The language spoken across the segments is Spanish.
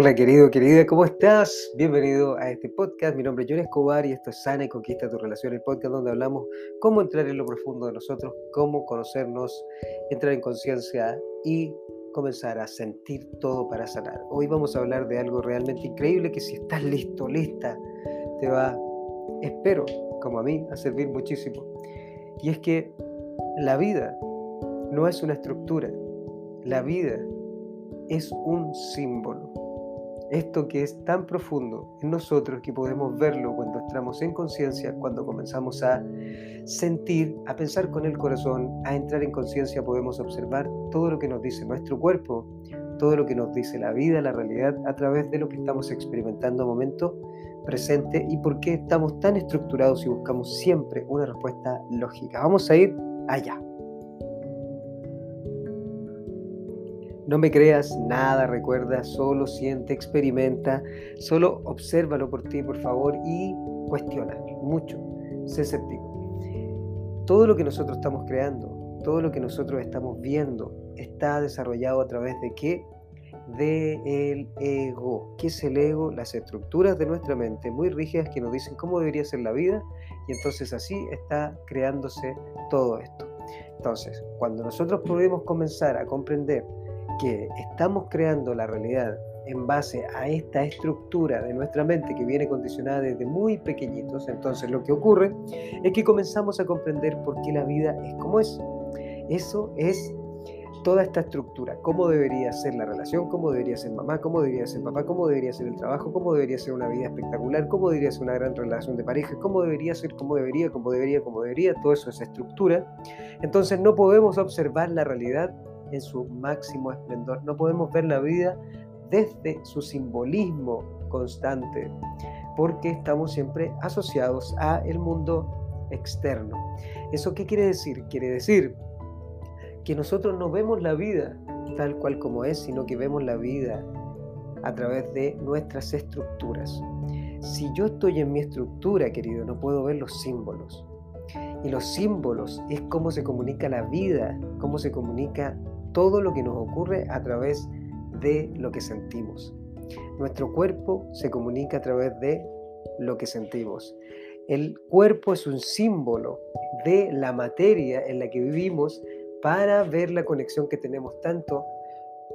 Hola querido, querida, ¿cómo estás? Bienvenido a este podcast. Mi nombre es John Escobar y esto es Sana y Conquista tu Relación, el podcast donde hablamos cómo entrar en lo profundo de nosotros, cómo conocernos, entrar en conciencia y comenzar a sentir todo para sanar. Hoy vamos a hablar de algo realmente increíble que si estás listo, lista, te va, espero, como a mí, a servir muchísimo. Y es que la vida no es una estructura, la vida es un símbolo. Esto que es tan profundo en nosotros que podemos verlo cuando entramos en conciencia, cuando comenzamos a sentir, a pensar con el corazón, a entrar en conciencia, podemos observar todo lo que nos dice nuestro cuerpo, todo lo que nos dice la vida, la realidad, a través de lo que estamos experimentando en momento presente y por qué estamos tan estructurados y buscamos siempre una respuesta lógica. Vamos a ir allá. No me creas nada, recuerda, solo siente, experimenta, solo obsérvalo por ti, por favor, y cuestiona mucho, sé escéptico. Todo lo que nosotros estamos creando, todo lo que nosotros estamos viendo, está desarrollado a través de qué? De el ego. ¿Qué es el ego? Las estructuras de nuestra mente muy rígidas que nos dicen cómo debería ser la vida y entonces así está creándose todo esto. Entonces, cuando nosotros podemos comenzar a comprender que estamos creando la realidad en base a esta estructura de nuestra mente que viene condicionada desde muy pequeñitos, entonces lo que ocurre es que comenzamos a comprender por qué la vida es como es. Eso es toda esta estructura, cómo debería ser la relación, cómo debería ser mamá, cómo debería ser papá, cómo debería ser el trabajo, cómo debería ser una vida espectacular, cómo debería ser una gran relación de pareja, cómo debería ser, cómo debería, cómo debería, cómo debería, todo eso es estructura. Entonces no podemos observar la realidad en su máximo esplendor. No podemos ver la vida desde su simbolismo constante, porque estamos siempre asociados a el mundo externo. ¿Eso qué quiere decir? Quiere decir que nosotros no vemos la vida tal cual como es, sino que vemos la vida a través de nuestras estructuras. Si yo estoy en mi estructura, querido, no puedo ver los símbolos. Y los símbolos es cómo se comunica la vida, cómo se comunica todo lo que nos ocurre a través de lo que sentimos. Nuestro cuerpo se comunica a través de lo que sentimos. El cuerpo es un símbolo de la materia en la que vivimos para ver la conexión que tenemos tanto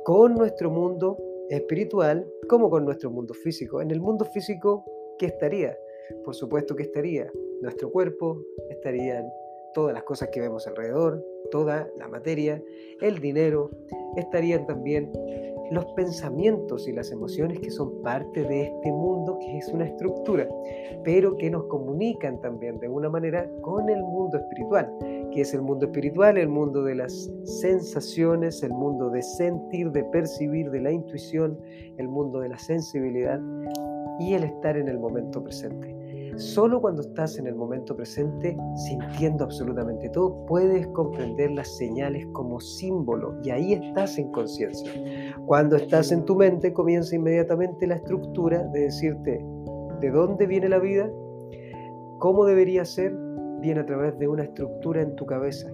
con nuestro mundo espiritual como con nuestro mundo físico. En el mundo físico, ¿qué estaría? Por supuesto que estaría nuestro cuerpo, estarían todas las cosas que vemos alrededor, toda la materia, el dinero, estarían también los pensamientos y las emociones que son parte de este mundo que es una estructura, pero que nos comunican también de una manera con el mundo espiritual, que es el mundo espiritual, el mundo de las sensaciones, el mundo de sentir, de percibir, de la intuición, el mundo de la sensibilidad y el estar en el momento presente. Solo cuando estás en el momento presente, sintiendo absolutamente todo, puedes comprender las señales como símbolo y ahí estás en conciencia. Cuando estás en tu mente, comienza inmediatamente la estructura de decirte de dónde viene la vida, cómo debería ser, viene a través de una estructura en tu cabeza.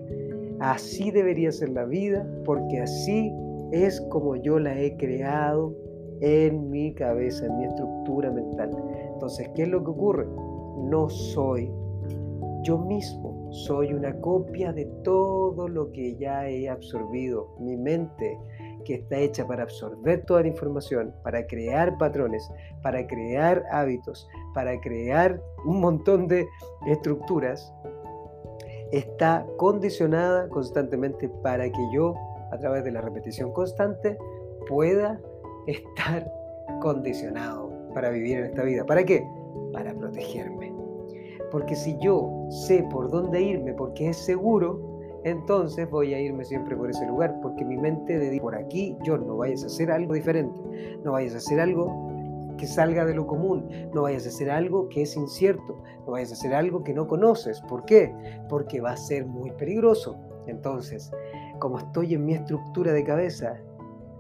Así debería ser la vida porque así es como yo la he creado en mi cabeza, en mi estructura mental. Entonces, ¿qué es lo que ocurre? No soy yo mismo, soy una copia de todo lo que ya he absorbido. Mi mente, que está hecha para absorber toda la información, para crear patrones, para crear hábitos, para crear un montón de estructuras, está condicionada constantemente para que yo, a través de la repetición constante, pueda estar condicionado para vivir en esta vida. ¿Para qué? para protegerme. Porque si yo sé por dónde irme porque es seguro, entonces voy a irme siempre por ese lugar, porque mi mente de por aquí, yo no vayas a hacer algo diferente, no vayas a hacer algo que salga de lo común, no vayas a hacer algo que es incierto, no vayas a hacer algo que no conoces. ¿Por qué? Porque va a ser muy peligroso. Entonces, como estoy en mi estructura de cabeza,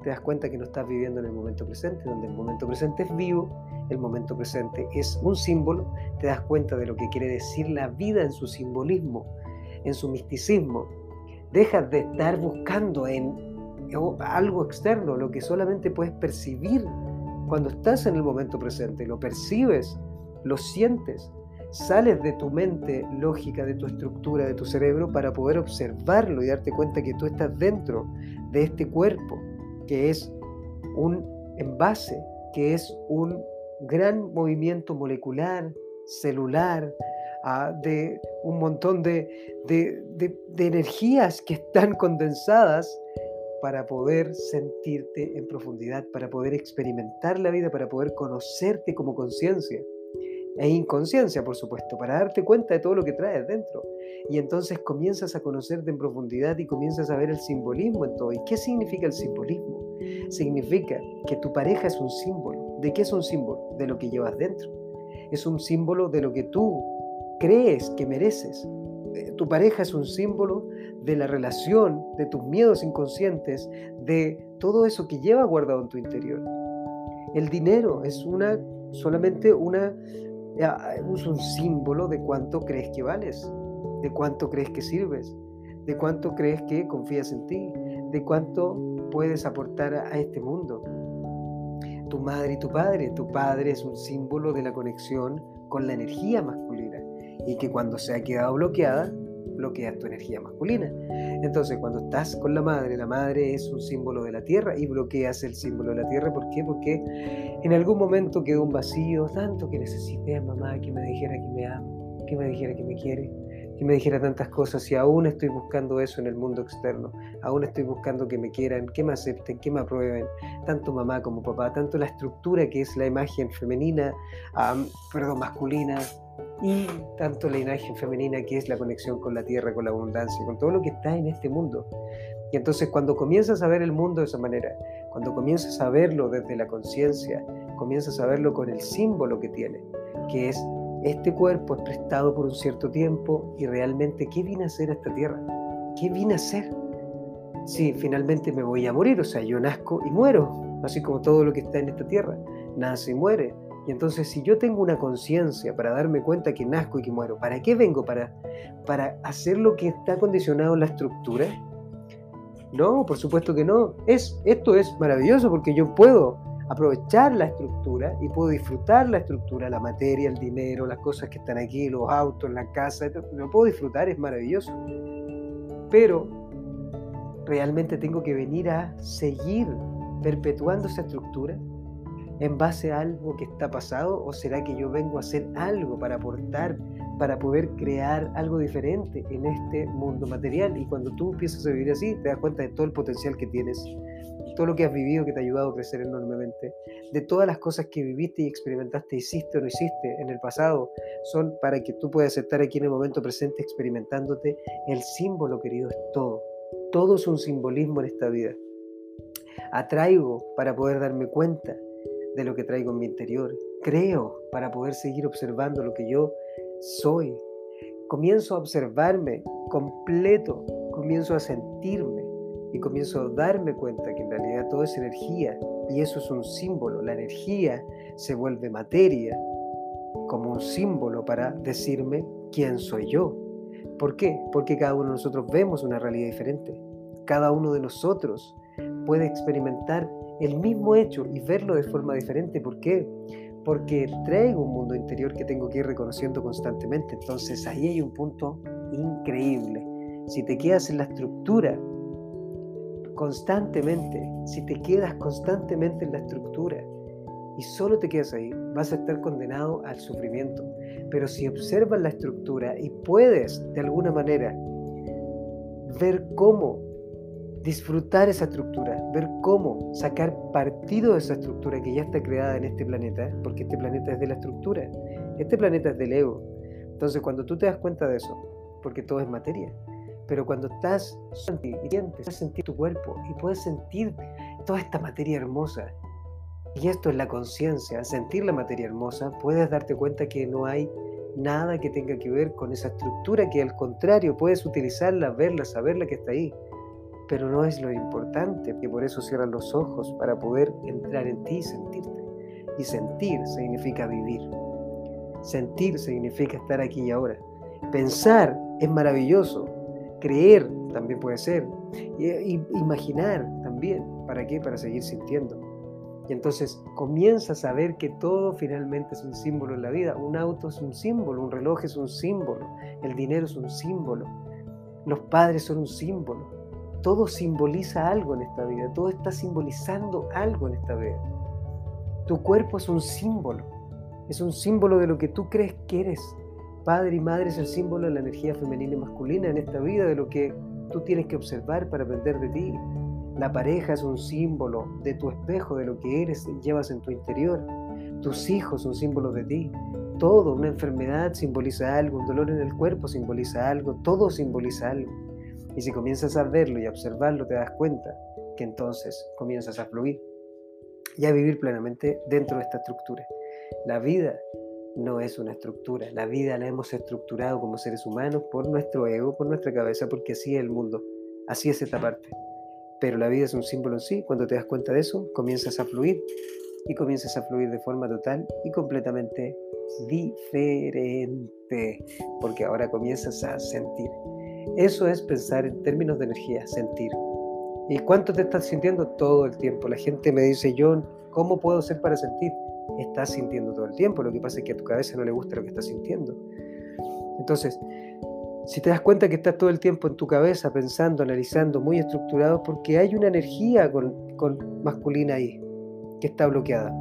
te das cuenta que no estás viviendo en el momento presente, donde el momento presente es vivo el momento presente es un símbolo, te das cuenta de lo que quiere decir la vida en su simbolismo, en su misticismo. Dejas de estar buscando en algo externo, lo que solamente puedes percibir Cuando estás en el momento presente, lo percibes, lo sientes, sales de tu mente lógica, de tu estructura, de tu cerebro, para poder observarlo y darte cuenta que tú estás dentro de este cuerpo, que es un envase, que es un gran movimiento molecular, celular, ah, de un montón de, de, energías que están condensadas para poder sentirte en profundidad, para poder experimentar la vida, para poder conocerte como conciencia e inconsciencia, por supuesto, para darte cuenta de todo lo que traes dentro. Y entonces comienzas a conocerte en profundidad y comienzas a ver el simbolismo en todo. ¿Y qué significa el simbolismo? Significa que tu pareja es un símbolo. ¿De qué es un símbolo? De lo que llevas dentro. Es un símbolo de lo que tú crees que mereces. Eh, tu pareja es un símbolo de la relación, de tus miedos inconscientes, de todo eso que lleva guardado en tu interior. El dinero es una solamente una es un símbolo de cuánto crees que vales, de cuánto crees que sirves, de cuánto crees que confías en ti, de cuánto puedes aportar a este mundo. Tu madre y tu padre, tu padre es un símbolo de la conexión con la energía masculina y que cuando se ha quedado bloqueada, bloqueas tu energía masculina. Entonces, cuando estás con la madre, la madre es un símbolo de la tierra y bloqueas el símbolo de la tierra. ¿Por qué? Porque en algún momento quedó un vacío, tanto que necesité a mamá que me dijera que me ama, que me dijera que me quiere, que me dijera tantas cosas y aún estoy buscando eso en el mundo externo. Aún estoy buscando que me quieran, que me acepten, que me aprueben, tanto mamá como papá, tanto la estructura que es la imagen femenina, perdón, masculina, y tanto la imagen femenina que es la conexión con la tierra, con la abundancia, con todo lo que está en este mundo. Y entonces cuando comienzas a ver el mundo de esa manera, cuando comienzas a verlo desde la conciencia, comienzas a verlo con el símbolo que tiene, que es este cuerpo es prestado por un cierto tiempo y realmente ¿qué vine a hacer a esta tierra? ¿Qué vine a hacer? Si finalmente me voy a morir, o sea, yo nazco y muero, así como todo lo que está en esta tierra, nace y muere, y entonces si yo tengo una conciencia para darme cuenta que nazco y que muero, ¿para qué vengo? ¿Para, para hacer lo que está condicionado en la estructura? No, por supuesto que no. Es, esto es maravilloso porque yo puedo aprovechar la estructura y puedo disfrutar la estructura, la materia, el dinero, las cosas que están aquí, los autos, la casa, lo puedo disfrutar, es maravilloso. Pero realmente tengo que venir a seguir perpetuando esa estructura en base a algo que está pasado o será que yo vengo a hacer algo para aportar, para poder crear algo diferente en este mundo material? Y cuando tú empiezas a vivir así, te das cuenta de todo el potencial que tienes, todo lo que has vivido que te ha ayudado a crecer enormemente, de todas las cosas que viviste y experimentaste, hiciste o no hiciste en el pasado, son para que tú puedas estar aquí en el momento presente experimentándote. El símbolo, querido, es todo. Todo es un simbolismo en esta vida. Atraigo para poder darme cuenta de lo que traigo en mi interior. Creo para poder seguir observando lo que yo soy. Comienzo a observarme completo, comienzo a sentirme y comienzo a darme cuenta que en realidad todo es energía y eso es un símbolo. La energía se vuelve materia como un símbolo para decirme quién soy yo. ¿Por qué? Porque cada uno de nosotros vemos una realidad diferente. Cada uno de nosotros puede experimentar el mismo hecho y verlo de forma diferente. ¿Por qué? Porque traigo un mundo interior que tengo que ir reconociendo constantemente. Entonces ahí hay un punto increíble. Si te quedas en la estructura constantemente, si te quedas constantemente en la estructura y solo te quedas ahí, vas a estar condenado al sufrimiento. Pero si observas la estructura y puedes de alguna manera ver cómo disfrutar esa estructura, ver cómo sacar partido de esa estructura que ya está creada en este planeta, porque este planeta es de la estructura, este planeta es del ego. Entonces cuando tú te das cuenta de eso, porque todo es materia, pero cuando estás y puedes sentir tu cuerpo y puedes sentir toda esta materia hermosa, y esto es la conciencia, sentir la materia hermosa, puedes darte cuenta que no hay nada que tenga que ver con esa estructura, que al contrario puedes utilizarla, verla, saberla que está ahí pero no es lo importante, que por eso cierran los ojos para poder entrar en ti y sentirte. Y sentir significa vivir. Sentir significa estar aquí y ahora. Pensar es maravilloso. Creer también puede ser. Y, imaginar también. ¿Para qué? Para seguir sintiendo. Y entonces comienzas a ver que todo finalmente es un símbolo en la vida. Un auto es un símbolo, un reloj es un símbolo, el dinero es un símbolo, los padres son un símbolo. Todo simboliza algo en esta vida, todo está simbolizando algo en esta vida. Tu cuerpo es un símbolo, es un símbolo de lo que tú crees que eres. Padre y madre es el símbolo de la energía femenina y masculina en esta vida, de lo que tú tienes que observar para aprender de ti. La pareja es un símbolo de tu espejo, de lo que eres y llevas en tu interior. Tus hijos son símbolos de ti. Todo, una enfermedad simboliza algo, un dolor en el cuerpo simboliza algo, todo simboliza algo. Y si comienzas a verlo y a observarlo, te das cuenta que entonces comienzas a fluir y a vivir plenamente dentro de esta estructura. La vida no es una estructura, la vida la hemos estructurado como seres humanos por nuestro ego, por nuestra cabeza, porque así es el mundo, así es esta parte. Pero la vida es un símbolo en sí. Cuando te das cuenta de eso, comienzas a fluir y comienzas a fluir de forma total y completamente diferente, porque ahora comienzas a sentir. Eso es pensar en términos de energía, sentir. ¿Y cuánto te estás sintiendo? Todo el tiempo. La gente me dice, John, ¿cómo puedo ser para sentir? Estás sintiendo todo el tiempo. Lo que pasa es que a tu cabeza no le gusta lo que estás sintiendo. Entonces, si te das cuenta que estás todo el tiempo en tu cabeza pensando, analizando, muy estructurado, porque hay una energía con, masculina ahí que está bloqueada.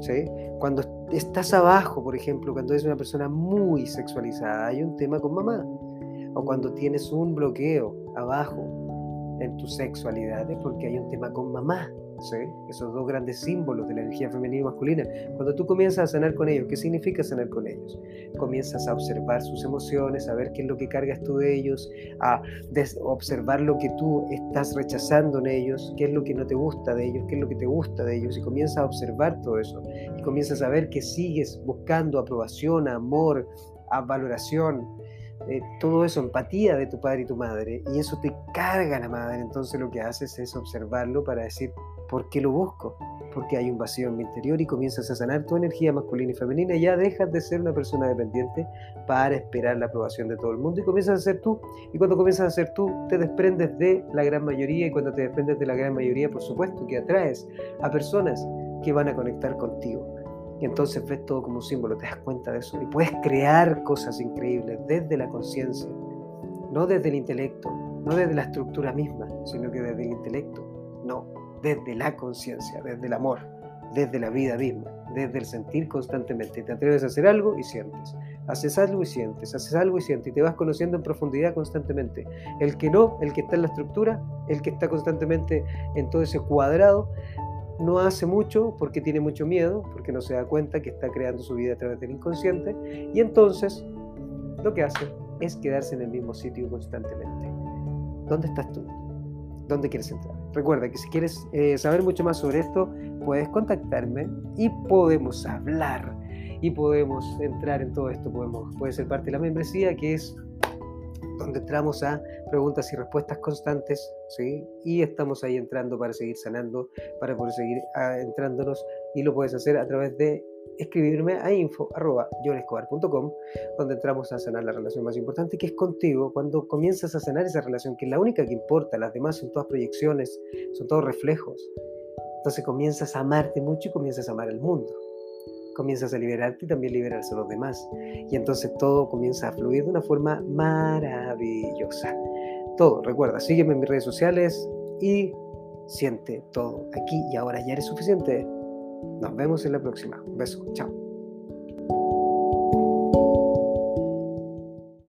¿sí? Cuando estás abajo, por ejemplo, cuando eres una persona muy sexualizada, hay un tema con mamá. O cuando tienes un bloqueo abajo en tu sexualidad, es porque hay un tema con mamá. Esos dos grandes símbolos de la energía femenina y masculina. Cuando tú comienzas a sanar con ellos, ¿qué significa sanar con ellos? Comienzas a observar sus emociones, a ver qué es lo que cargas tú de ellos, a observar lo que tú estás rechazando en ellos, qué es lo que no te gusta de ellos, qué es lo que te gusta de ellos, y comienzas a observar todo eso. Y comienzas a ver que sigues buscando aprobación, amor, a valoración, eh, todo eso, empatía de tu padre y tu madre, y eso te carga la madre, entonces lo que haces es observarlo para decir, ¿por qué lo busco? Porque hay un vacío en mi interior y comienzas a sanar tu energía masculina y femenina ya dejas de ser una persona dependiente para esperar la aprobación de todo el mundo y comienzas a ser tú. Y cuando comienzas a ser tú, te desprendes de la gran mayoría y cuando te desprendes de la gran mayoría, por supuesto que atraes a personas que van a conectar contigo y entonces ves todo como un símbolo, te das cuenta de eso y puedes crear cosas increíbles desde la conciencia, no desde el intelecto, no desde la estructura misma, sino que desde el intelecto, no, desde la conciencia, desde el amor, desde la vida misma, desde el sentir constantemente. Te atreves a hacer algo y sientes. Haces algo y sientes, haces algo y sientes, y te vas conociendo en profundidad constantemente. El que no, el que está en la estructura, el que está constantemente en todo ese cuadrado, no hace mucho porque tiene mucho miedo, porque no se da cuenta que está creando su vida a través del inconsciente, y entonces lo que hace es quedarse en el mismo sitio constantemente. ¿Dónde estás tú? ¿Dónde quieres entrar? Recuerda que si quieres eh, saber mucho más sobre esto, puedes contactarme y podemos hablar y podemos entrar en todo esto. Podemos, puede ser parte de la membresía que es donde entramos a preguntas y respuestas constantes, ¿sí? Y estamos ahí entrando para seguir sanando, para poder seguir ah, entrándonos, y lo puedes hacer a través de escribirme a info.yonescobar.com, donde entramos a sanar la relación más importante, que es contigo, cuando comienzas a sanar esa relación, que es la única que importa, las demás son todas proyecciones, son todos reflejos. Entonces comienzas a amarte mucho y comienzas a amar al mundo comienzas a liberarte y también liberarse a los demás. Y entonces todo comienza a fluir de una forma maravillosa. Todo, recuerda, sígueme en mis redes sociales y siente todo aquí y ahora ya eres suficiente. Nos vemos en la próxima. Un beso, chao.